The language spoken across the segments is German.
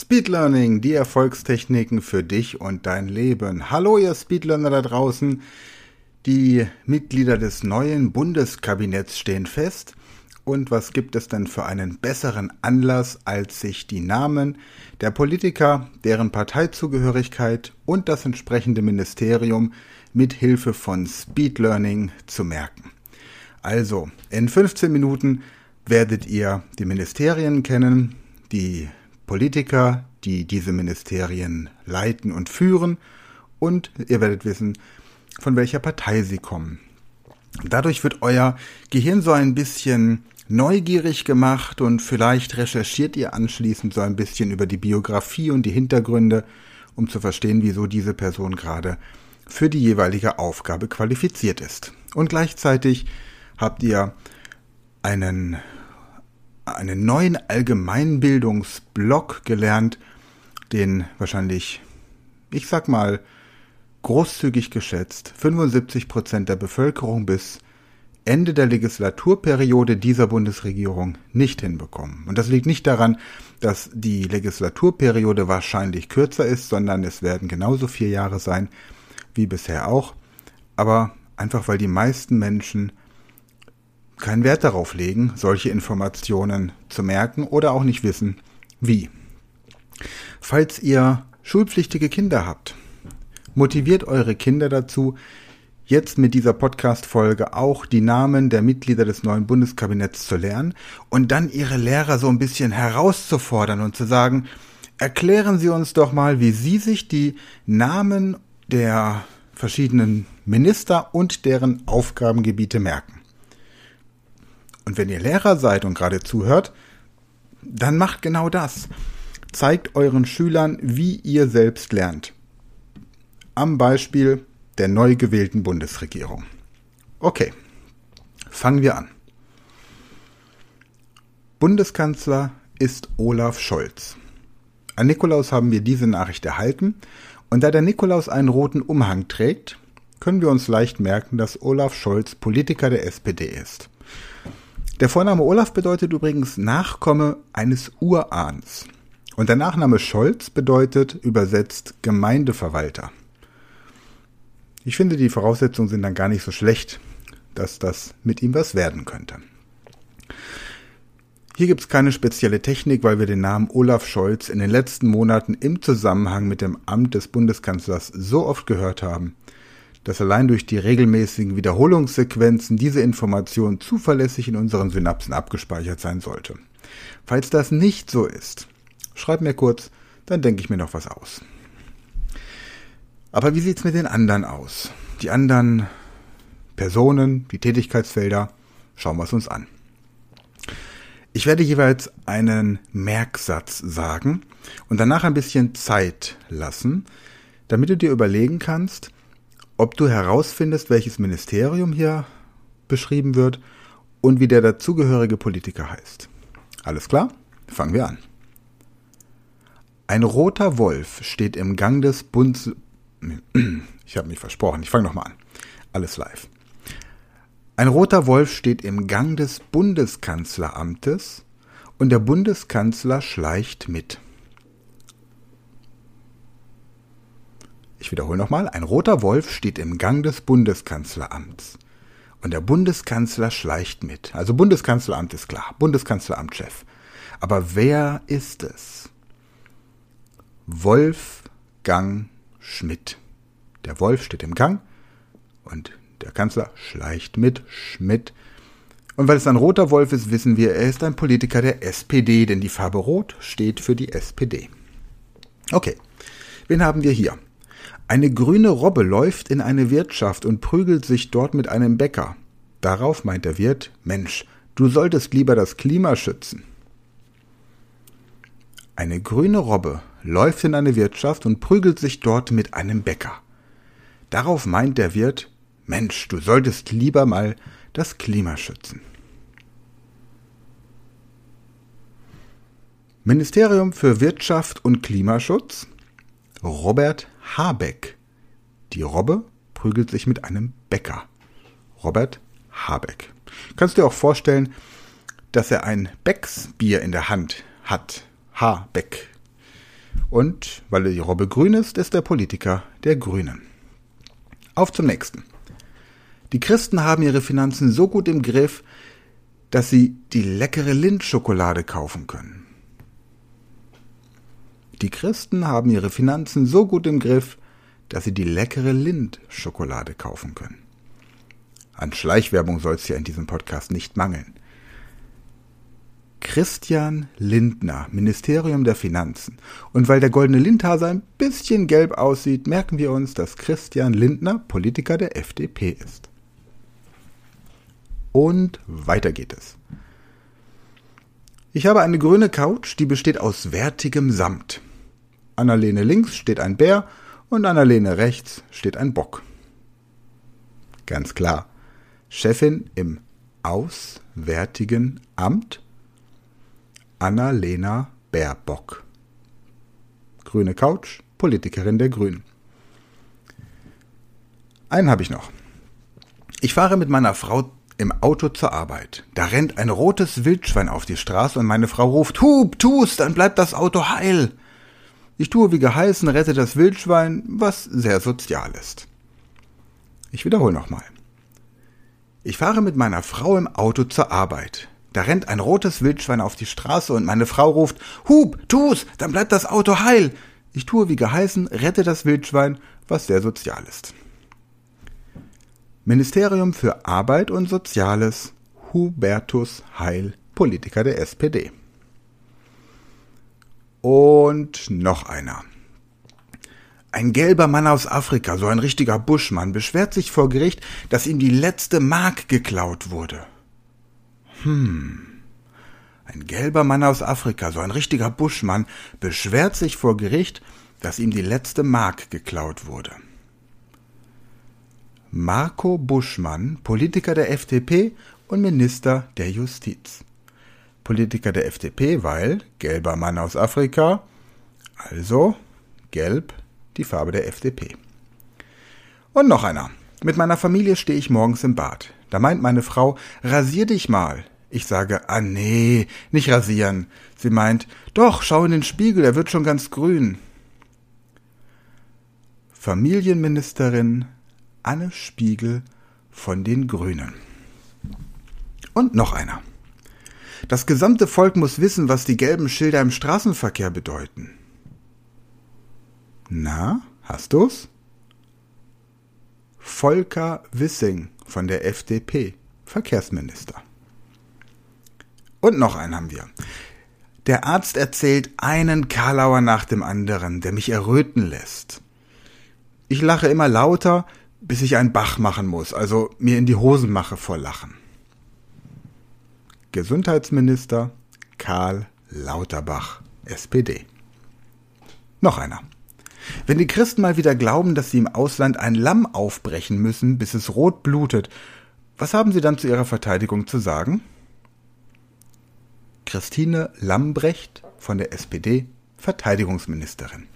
Speed Learning, die Erfolgstechniken für dich und dein Leben. Hallo ihr Speedlearner da draußen. Die Mitglieder des neuen Bundeskabinetts stehen fest. Und was gibt es denn für einen besseren Anlass, als sich die Namen der Politiker, deren Parteizugehörigkeit und das entsprechende Ministerium mit Hilfe von Speed Learning zu merken? Also, in 15 Minuten werdet ihr die Ministerien kennen, die Politiker, die diese Ministerien leiten und führen und ihr werdet wissen, von welcher Partei sie kommen. Dadurch wird euer Gehirn so ein bisschen neugierig gemacht und vielleicht recherchiert ihr anschließend so ein bisschen über die Biografie und die Hintergründe, um zu verstehen, wieso diese Person gerade für die jeweilige Aufgabe qualifiziert ist. Und gleichzeitig habt ihr einen einen neuen Allgemeinbildungsblock gelernt, den wahrscheinlich, ich sag mal, großzügig geschätzt 75 Prozent der Bevölkerung bis Ende der Legislaturperiode dieser Bundesregierung nicht hinbekommen. Und das liegt nicht daran, dass die Legislaturperiode wahrscheinlich kürzer ist, sondern es werden genauso vier Jahre sein wie bisher auch. Aber einfach weil die meisten Menschen keinen Wert darauf legen, solche Informationen zu merken oder auch nicht wissen, wie. Falls ihr schulpflichtige Kinder habt, motiviert eure Kinder dazu, jetzt mit dieser Podcast-Folge auch die Namen der Mitglieder des neuen Bundeskabinetts zu lernen und dann ihre Lehrer so ein bisschen herauszufordern und zu sagen, erklären Sie uns doch mal, wie Sie sich die Namen der verschiedenen Minister und deren Aufgabengebiete merken. Und wenn ihr Lehrer seid und gerade zuhört, dann macht genau das. Zeigt euren Schülern, wie ihr selbst lernt. Am Beispiel der neu gewählten Bundesregierung. Okay, fangen wir an. Bundeskanzler ist Olaf Scholz. An Nikolaus haben wir diese Nachricht erhalten und da der Nikolaus einen roten Umhang trägt, können wir uns leicht merken, dass Olaf Scholz Politiker der SPD ist. Der Vorname Olaf bedeutet übrigens Nachkomme eines Urahns. Und der Nachname Scholz bedeutet übersetzt Gemeindeverwalter. Ich finde, die Voraussetzungen sind dann gar nicht so schlecht, dass das mit ihm was werden könnte. Hier gibt es keine spezielle Technik, weil wir den Namen Olaf Scholz in den letzten Monaten im Zusammenhang mit dem Amt des Bundeskanzlers so oft gehört haben, dass allein durch die regelmäßigen Wiederholungssequenzen diese Information zuverlässig in unseren Synapsen abgespeichert sein sollte. Falls das nicht so ist, schreib mir kurz, dann denke ich mir noch was aus. Aber wie sieht's mit den anderen aus? Die anderen Personen, die Tätigkeitsfelder, schauen wir es uns an. Ich werde jeweils einen Merksatz sagen und danach ein bisschen Zeit lassen, damit du dir überlegen kannst, ob du herausfindest, welches Ministerium hier beschrieben wird und wie der dazugehörige Politiker heißt. Alles klar? Fangen wir an. Ein roter Wolf steht im Gang des Bundes. Ich habe mich versprochen, ich fange nochmal an. Alles live. Ein roter Wolf steht im Gang des Bundeskanzleramtes und der Bundeskanzler schleicht mit. Ich wiederhole nochmal, ein roter Wolf steht im Gang des Bundeskanzleramts. Und der Bundeskanzler schleicht mit. Also Bundeskanzleramt ist klar, Bundeskanzleramtschef. Aber wer ist es? Wolfgang Schmidt. Der Wolf steht im Gang und der Kanzler schleicht mit Schmidt. Und weil es ein roter Wolf ist, wissen wir, er ist ein Politiker der SPD, denn die Farbe Rot steht für die SPD. Okay, wen haben wir hier? Eine grüne Robbe läuft in eine Wirtschaft und prügelt sich dort mit einem Bäcker. Darauf meint der Wirt, Mensch, du solltest lieber das Klima schützen. Eine grüne Robbe läuft in eine Wirtschaft und prügelt sich dort mit einem Bäcker. Darauf meint der Wirt, Mensch, du solltest lieber mal das Klima schützen. Ministerium für Wirtschaft und Klimaschutz Robert Habeck. Die Robbe prügelt sich mit einem Bäcker. Robert Habeck. Kannst du dir auch vorstellen, dass er ein Becks Bier in der Hand hat. Habeck. Und weil die Robbe grün ist, ist der Politiker der Grünen. Auf zum nächsten. Die Christen haben ihre Finanzen so gut im Griff, dass sie die leckere Lindschokolade kaufen können. Die Christen haben ihre Finanzen so gut im Griff, dass sie die leckere Lindt-Schokolade kaufen können. An Schleichwerbung soll es ja in diesem Podcast nicht mangeln. Christian Lindner, Ministerium der Finanzen. Und weil der goldene Lindhase ein bisschen gelb aussieht, merken wir uns, dass Christian Lindner Politiker der FDP ist. Und weiter geht es. Ich habe eine grüne Couch, die besteht aus wertigem Samt. An der Lehne links steht ein Bär und an der Lehne rechts steht ein Bock. Ganz klar. Chefin im Auswärtigen Amt Annalena Baerbock. Grüne Couch, Politikerin der Grünen. Einen habe ich noch. Ich fahre mit meiner Frau im Auto zur Arbeit. Da rennt ein rotes Wildschwein auf die Straße und meine Frau ruft, Hub, tu's, dann bleibt das Auto heil. Ich tue wie geheißen, rette das Wildschwein, was sehr sozial ist. Ich wiederhole nochmal. Ich fahre mit meiner Frau im Auto zur Arbeit. Da rennt ein rotes Wildschwein auf die Straße und meine Frau ruft, Hub, tu's, dann bleibt das Auto heil. Ich tue wie geheißen, rette das Wildschwein, was sehr sozial ist. Ministerium für Arbeit und Soziales, Hubertus Heil, Politiker der SPD. Und noch einer. Ein gelber Mann aus Afrika, so ein richtiger Buschmann, beschwert sich vor Gericht, dass ihm die letzte Mark geklaut wurde. Hm. Ein gelber Mann aus Afrika, so ein richtiger Buschmann, beschwert sich vor Gericht, dass ihm die letzte Mark geklaut wurde. Marco Buschmann, Politiker der FDP und Minister der Justiz. Politiker der FDP, weil gelber Mann aus Afrika, also gelb die Farbe der FDP. Und noch einer. Mit meiner Familie stehe ich morgens im Bad. Da meint meine Frau, rasier dich mal. Ich sage, ah nee, nicht rasieren. Sie meint, doch, schau in den Spiegel, er wird schon ganz grün. Familienministerin Anne Spiegel von den Grünen. Und noch einer. Das gesamte Volk muss wissen, was die gelben Schilder im Straßenverkehr bedeuten. Na, hast du's? Volker Wissing von der FDP, Verkehrsminister. Und noch einen haben wir. Der Arzt erzählt einen Karlauer nach dem anderen, der mich erröten lässt. Ich lache immer lauter, bis ich einen Bach machen muss, also mir in die Hosen mache vor Lachen. Gesundheitsminister Karl Lauterbach, SPD. Noch einer. Wenn die Christen mal wieder glauben, dass sie im Ausland ein Lamm aufbrechen müssen, bis es rot blutet, was haben sie dann zu ihrer Verteidigung zu sagen? Christine Lambrecht von der SPD, Verteidigungsministerin.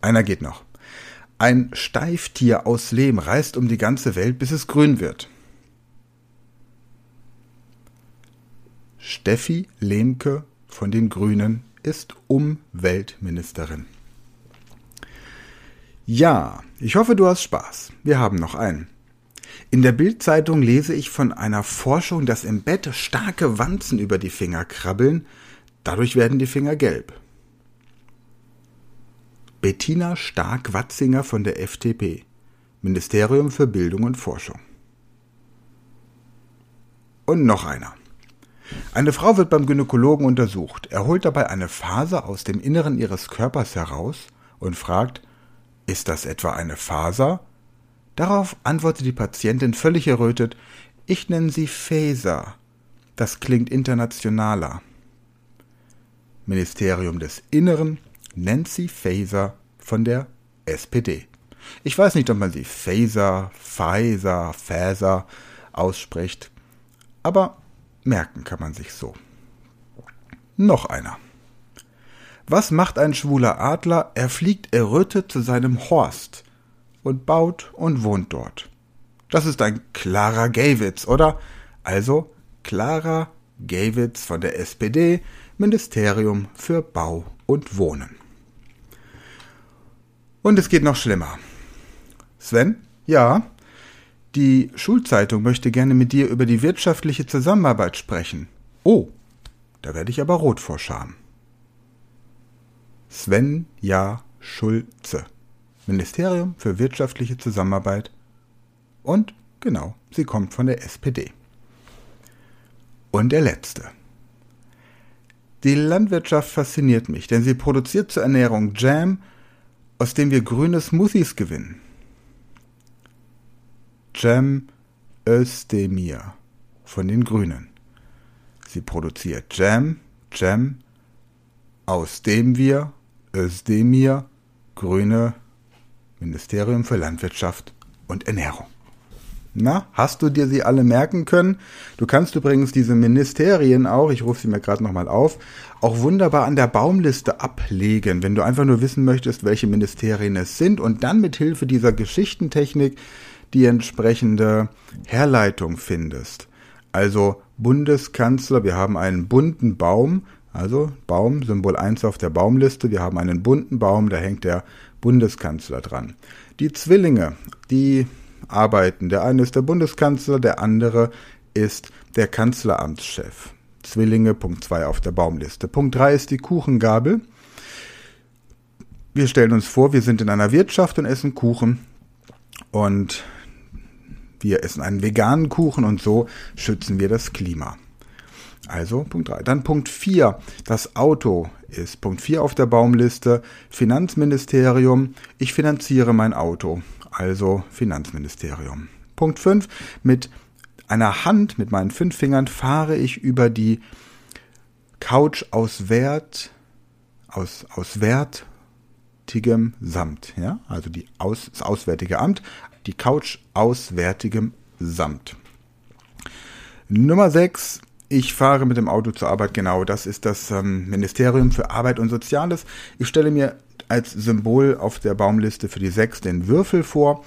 Einer geht noch. Ein Steiftier aus Lehm reist um die ganze Welt, bis es grün wird. Steffi Lehmke von den Grünen ist Umweltministerin. Ja, ich hoffe, du hast Spaß. Wir haben noch einen. In der Bildzeitung lese ich von einer Forschung, dass im Bett starke Wanzen über die Finger krabbeln, dadurch werden die Finger gelb. Bettina Stark-Watzinger von der FDP, Ministerium für Bildung und Forschung. Und noch einer. Eine Frau wird beim Gynäkologen untersucht. Er holt dabei eine Faser aus dem Inneren ihres Körpers heraus und fragt, ist das etwa eine Faser? Darauf antwortet die Patientin völlig errötet, ich nenne sie Faser. Das klingt internationaler. Ministerium des Inneren, Nancy Faser von der SPD. Ich weiß nicht, ob man sie Faser, Pfizer, Faser ausspricht, aber merken kann man sich so. Noch einer. Was macht ein schwuler Adler? Er fliegt errötet zu seinem Horst und baut und wohnt dort. Das ist ein klarer Gaywitz, oder? Also Clara Gaywitz von der SPD, Ministerium für Bau und Wohnen. Und es geht noch schlimmer. Sven? Ja? Die Schulzeitung möchte gerne mit dir über die wirtschaftliche Zusammenarbeit sprechen. Oh, da werde ich aber rot vor Scham. Svenja Schulze. Ministerium für wirtschaftliche Zusammenarbeit. Und genau, sie kommt von der SPD. Und der letzte. Die Landwirtschaft fasziniert mich, denn sie produziert zur Ernährung Jam, aus dem wir grüne Smoothies gewinnen. Jam Özdemir von den Grünen. Sie produziert Jam, Jam, aus dem wir Özdemir Grüne Ministerium für Landwirtschaft und Ernährung. Na, hast du dir sie alle merken können? Du kannst übrigens diese Ministerien auch, ich rufe sie mir gerade nochmal auf, auch wunderbar an der Baumliste ablegen, wenn du einfach nur wissen möchtest, welche Ministerien es sind und dann mit Hilfe dieser Geschichtentechnik die entsprechende Herleitung findest. Also Bundeskanzler, wir haben einen bunten Baum, also Baum, Symbol 1 auf der Baumliste, wir haben einen bunten Baum, da hängt der Bundeskanzler dran. Die Zwillinge, die arbeiten. Der eine ist der Bundeskanzler, der andere ist der Kanzleramtschef. Zwillinge, Punkt 2 auf der Baumliste. Punkt 3 ist die Kuchengabel. Wir stellen uns vor, wir sind in einer Wirtschaft und essen Kuchen und wir essen einen veganen Kuchen und so schützen wir das Klima. Also Punkt 3. Dann Punkt 4. Das Auto ist Punkt 4 auf der Baumliste. Finanzministerium. Ich finanziere mein Auto also Finanzministerium. Punkt 5. Mit einer Hand, mit meinen fünf Fingern, fahre ich über die Couch aus Wert, aus, aus wertigem Samt. Ja? Also die aus, das Auswärtige Amt, die Couch aus wertigem Samt. Nummer 6. Ich fahre mit dem Auto zur Arbeit, genau, das ist das ähm, Ministerium für Arbeit und Soziales. Ich stelle mir als Symbol auf der Baumliste für die sechs den Würfel vor.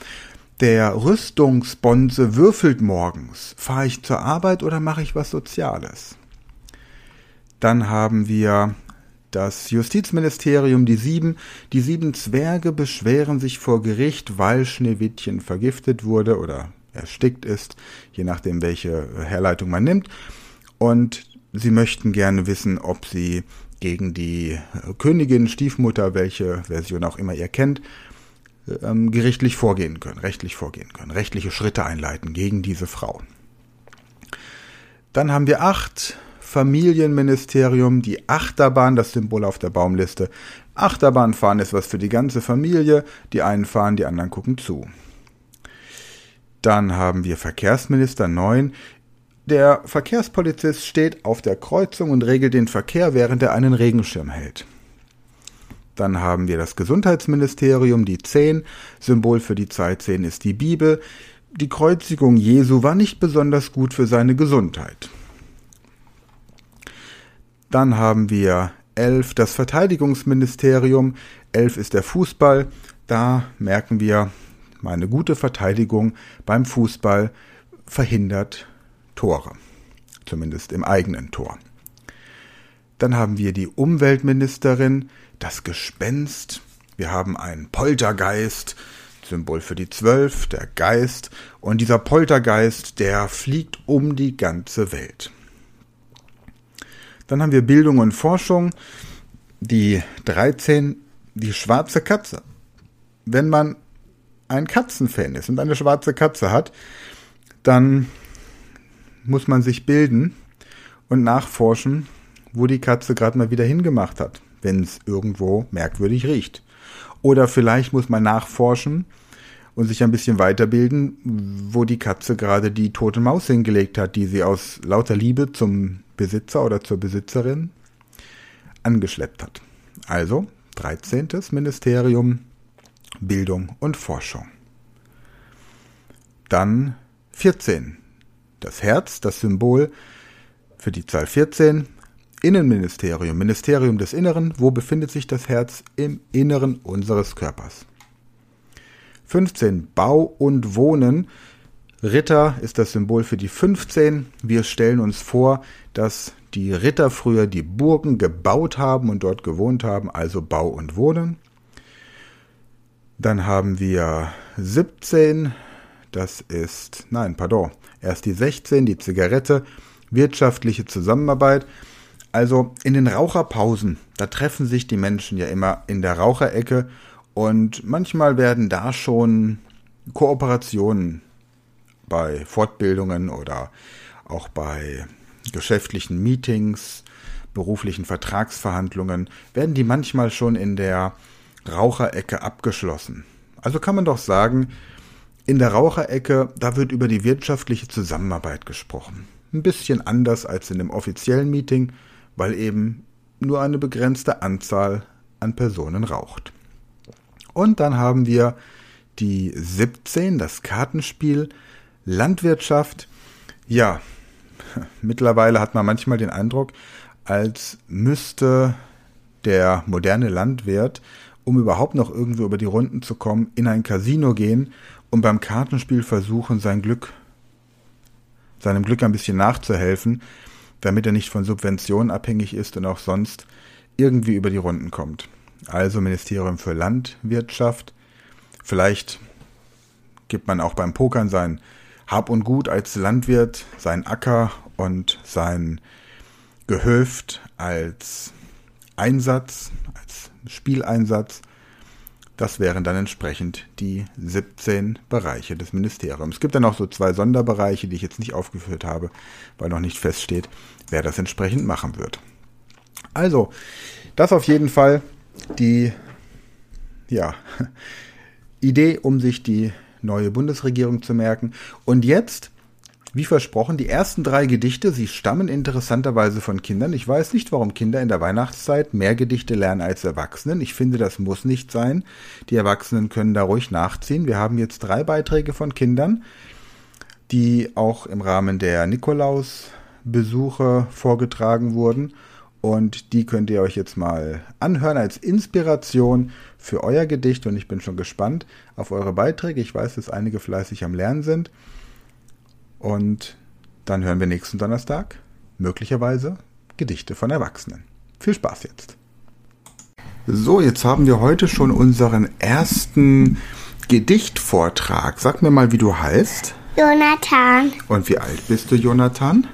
Der Rüstungsbonze würfelt morgens. Fahre ich zur Arbeit oder mache ich was Soziales? Dann haben wir das Justizministerium, die sieben. Die sieben Zwerge beschweren sich vor Gericht, weil Schneewittchen vergiftet wurde oder erstickt ist, je nachdem, welche Herleitung man nimmt. Und sie möchten gerne wissen, ob sie gegen die Königin, Stiefmutter, welche Version auch immer ihr kennt, ähm, gerichtlich vorgehen können, rechtlich vorgehen können, rechtliche Schritte einleiten gegen diese Frau. Dann haben wir acht Familienministerium, die Achterbahn, das Symbol auf der Baumliste. Achterbahn fahren ist was für die ganze Familie. Die einen fahren, die anderen gucken zu. Dann haben wir Verkehrsminister 9. Der Verkehrspolizist steht auf der Kreuzung und regelt den Verkehr, während er einen Regenschirm hält. Dann haben wir das Gesundheitsministerium, die 10. Symbol für die Zeit 10 ist die Bibel. Die Kreuzigung Jesu war nicht besonders gut für seine Gesundheit. Dann haben wir 11 das Verteidigungsministerium. 11 ist der Fußball. Da merken wir, meine gute Verteidigung beim Fußball verhindert Tore, zumindest im eigenen Tor. Dann haben wir die Umweltministerin, das Gespenst, wir haben einen Poltergeist, Symbol für die Zwölf, der Geist, und dieser Poltergeist, der fliegt um die ganze Welt. Dann haben wir Bildung und Forschung, die 13, die schwarze Katze. Wenn man ein Katzenfan ist und eine schwarze Katze hat, dann muss man sich bilden und nachforschen, wo die Katze gerade mal wieder hingemacht hat, wenn es irgendwo merkwürdig riecht. Oder vielleicht muss man nachforschen und sich ein bisschen weiterbilden, wo die Katze gerade die tote Maus hingelegt hat, die sie aus lauter Liebe zum Besitzer oder zur Besitzerin angeschleppt hat. Also 13. Ministerium Bildung und Forschung. Dann 14 das Herz, das Symbol für die Zahl 14. Innenministerium, Ministerium des Inneren. Wo befindet sich das Herz? Im Inneren unseres Körpers. 15. Bau und Wohnen. Ritter ist das Symbol für die 15. Wir stellen uns vor, dass die Ritter früher die Burgen gebaut haben und dort gewohnt haben, also Bau und Wohnen. Dann haben wir 17, das ist, nein, pardon, erst die 16, die Zigarette, wirtschaftliche Zusammenarbeit. Also in den Raucherpausen, da treffen sich die Menschen ja immer in der Raucherecke und manchmal werden da schon Kooperationen bei Fortbildungen oder auch bei geschäftlichen Meetings, beruflichen Vertragsverhandlungen, werden die manchmal schon in der Raucherecke abgeschlossen. Also kann man doch sagen, in der Raucherecke, da wird über die wirtschaftliche Zusammenarbeit gesprochen. Ein bisschen anders als in dem offiziellen Meeting, weil eben nur eine begrenzte Anzahl an Personen raucht. Und dann haben wir die 17, das Kartenspiel, Landwirtschaft. Ja, mittlerweile hat man manchmal den Eindruck, als müsste der moderne Landwirt, um überhaupt noch irgendwo über die Runden zu kommen, in ein Casino gehen und beim Kartenspiel versuchen, sein Glück, seinem Glück ein bisschen nachzuhelfen, damit er nicht von Subventionen abhängig ist und auch sonst irgendwie über die Runden kommt. Also Ministerium für Landwirtschaft. Vielleicht gibt man auch beim Pokern sein Hab und Gut als Landwirt, sein Acker und sein Gehöft als Einsatz, als Spieleinsatz. Das wären dann entsprechend die 17 Bereiche des Ministeriums. Es gibt dann auch so zwei Sonderbereiche, die ich jetzt nicht aufgeführt habe, weil noch nicht feststeht, wer das entsprechend machen wird. Also, das auf jeden Fall die ja, Idee, um sich die neue Bundesregierung zu merken. Und jetzt, wie versprochen, die ersten drei Gedichte, sie stammen interessanterweise von Kindern. Ich weiß nicht, warum Kinder in der Weihnachtszeit mehr Gedichte lernen als Erwachsenen. Ich finde, das muss nicht sein. Die Erwachsenen können da ruhig nachziehen. Wir haben jetzt drei Beiträge von Kindern, die auch im Rahmen der Nikolaus-Besuche vorgetragen wurden. Und die könnt ihr euch jetzt mal anhören als Inspiration für euer Gedicht. Und ich bin schon gespannt auf eure Beiträge. Ich weiß, dass einige fleißig am Lernen sind. Und dann hören wir nächsten Donnerstag möglicherweise Gedichte von Erwachsenen. Viel Spaß jetzt. So, jetzt haben wir heute schon unseren ersten Gedichtvortrag. Sag mir mal, wie du heißt. Jonathan. Und wie alt bist du, Jonathan?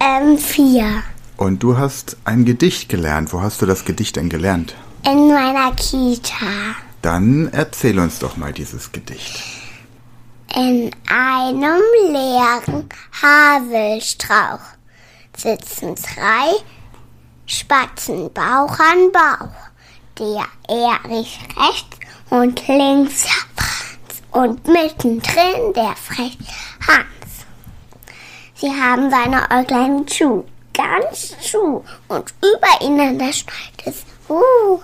Ähm, vier. Und du hast ein Gedicht gelernt. Wo hast du das Gedicht denn gelernt? In meiner Kita. Dann erzähl uns doch mal dieses Gedicht. In einem leeren Haselstrauch sitzen drei Spatzen Bauch an Bauch. Der Erich rechts und links Franz und mittendrin der Frech Hans. Sie haben seine Äuglein zu ganz zu und über ihnen da schneit es. Uh.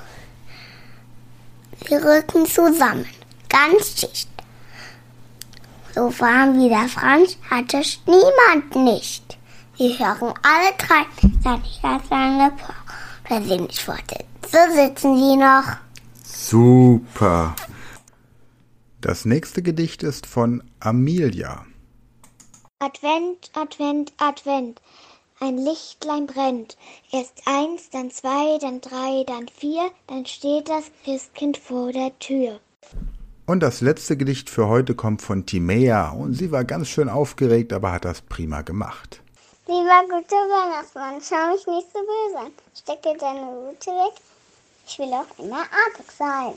Sie rücken zusammen, ganz dicht. So warm wie der Franz hat es niemand nicht. Sie hören alle drei seine lange Wenn sie nicht fort so sitzen sie noch. Super. Das nächste Gedicht ist von Amelia. Advent, Advent, Advent ein Lichtlein brennt. Erst eins, dann zwei, dann drei, dann vier, dann steht das Christkind vor der Tür. Und das letzte Gedicht für heute kommt von Timea und sie war ganz schön aufgeregt, aber hat das prima gemacht. Lieber guter Weihnachtsmann, schau mich nicht so böse an. Stecke deine Rute weg. Ich will auch immer artig sein.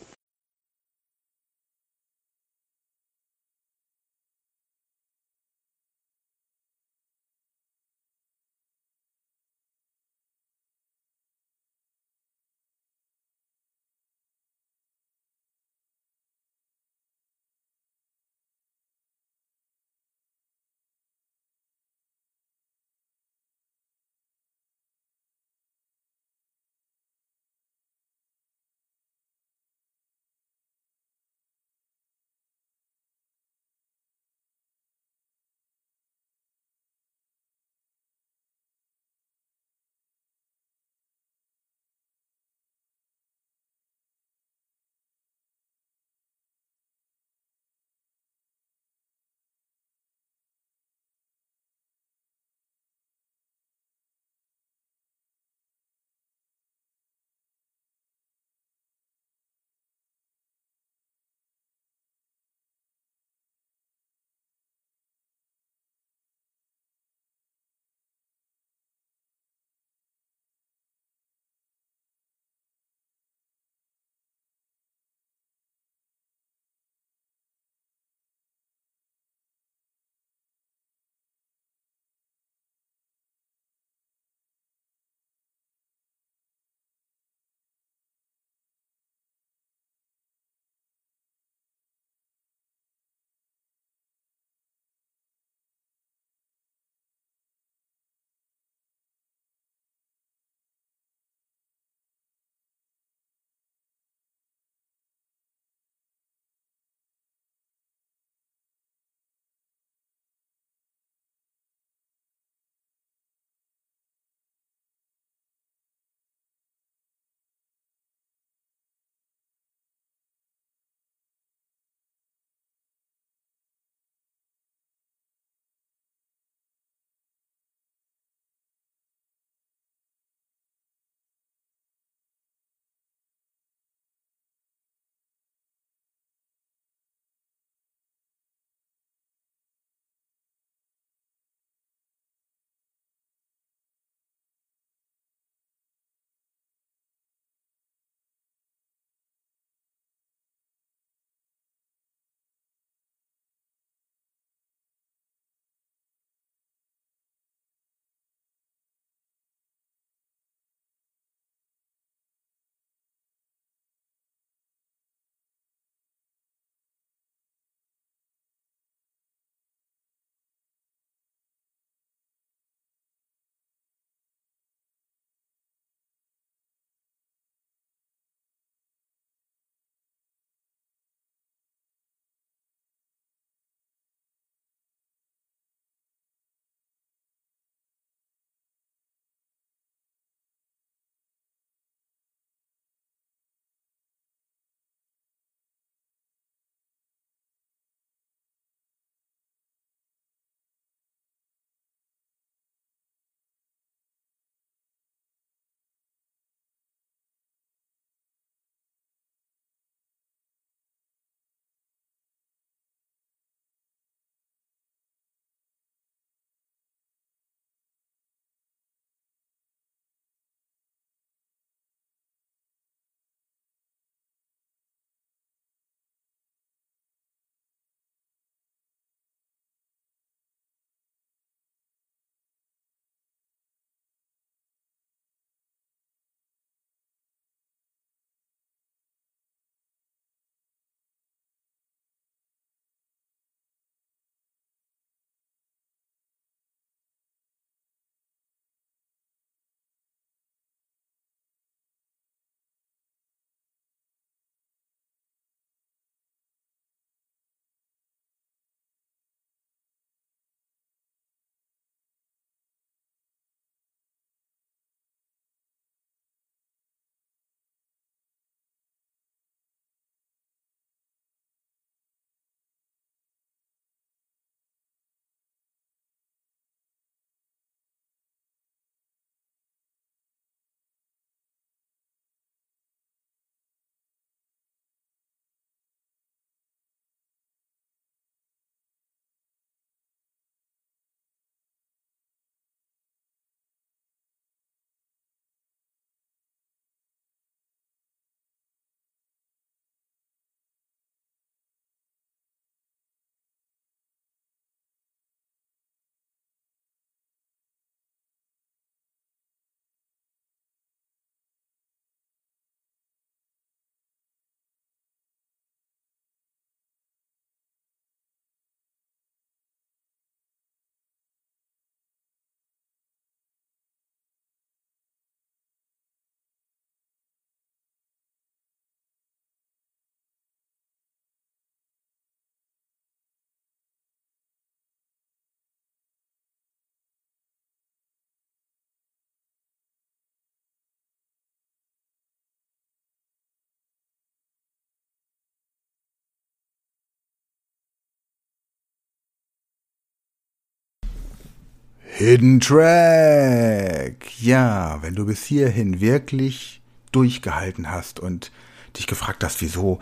Hidden Track. Ja, wenn du bis hierhin wirklich durchgehalten hast und dich gefragt hast, wieso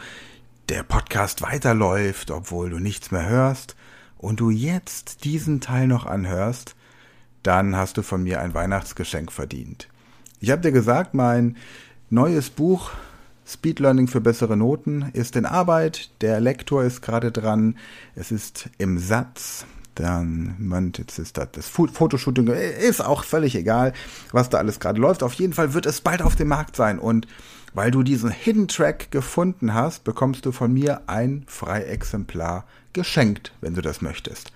der Podcast weiterläuft, obwohl du nichts mehr hörst, und du jetzt diesen Teil noch anhörst, dann hast du von mir ein Weihnachtsgeschenk verdient. Ich habe dir gesagt, mein neues Buch Speed Learning für bessere Noten ist in Arbeit, der Lektor ist gerade dran, es ist im Satz, dann, man, jetzt ist das, das Fotoshooting, ist auch völlig egal, was da alles gerade läuft. Auf jeden Fall wird es bald auf dem Markt sein und weil du diesen Hidden Track gefunden hast, bekommst du von mir ein Freiexemplar geschenkt, wenn du das möchtest.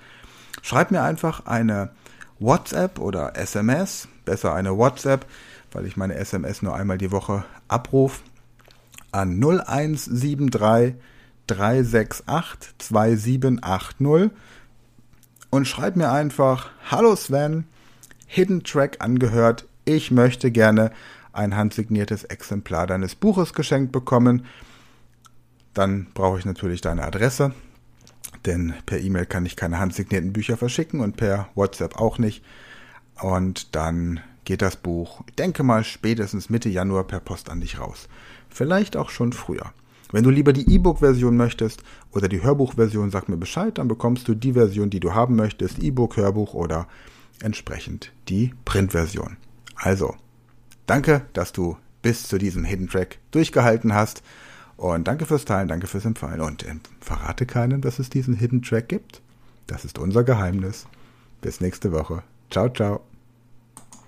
Schreib mir einfach eine WhatsApp oder SMS, besser eine WhatsApp, weil ich meine SMS nur einmal die Woche abrufe, an 0173 368 2780 und schreib mir einfach, hallo Sven, Hidden Track angehört, ich möchte gerne ein handsigniertes Exemplar deines Buches geschenkt bekommen. Dann brauche ich natürlich deine Adresse, denn per E-Mail kann ich keine handsignierten Bücher verschicken und per WhatsApp auch nicht. Und dann geht das Buch, ich denke mal, spätestens Mitte Januar per Post an dich raus. Vielleicht auch schon früher. Wenn du lieber die E-Book-Version möchtest oder die Hörbuch-Version, sag mir Bescheid, dann bekommst du die Version, die du haben möchtest, E-Book, Hörbuch oder entsprechend die Print-Version. Also, danke, dass du bis zu diesem Hidden Track durchgehalten hast. Und danke fürs Teilen, danke fürs Empfehlen. Und äh, verrate keinem, dass es diesen Hidden Track gibt. Das ist unser Geheimnis. Bis nächste Woche. Ciao, ciao.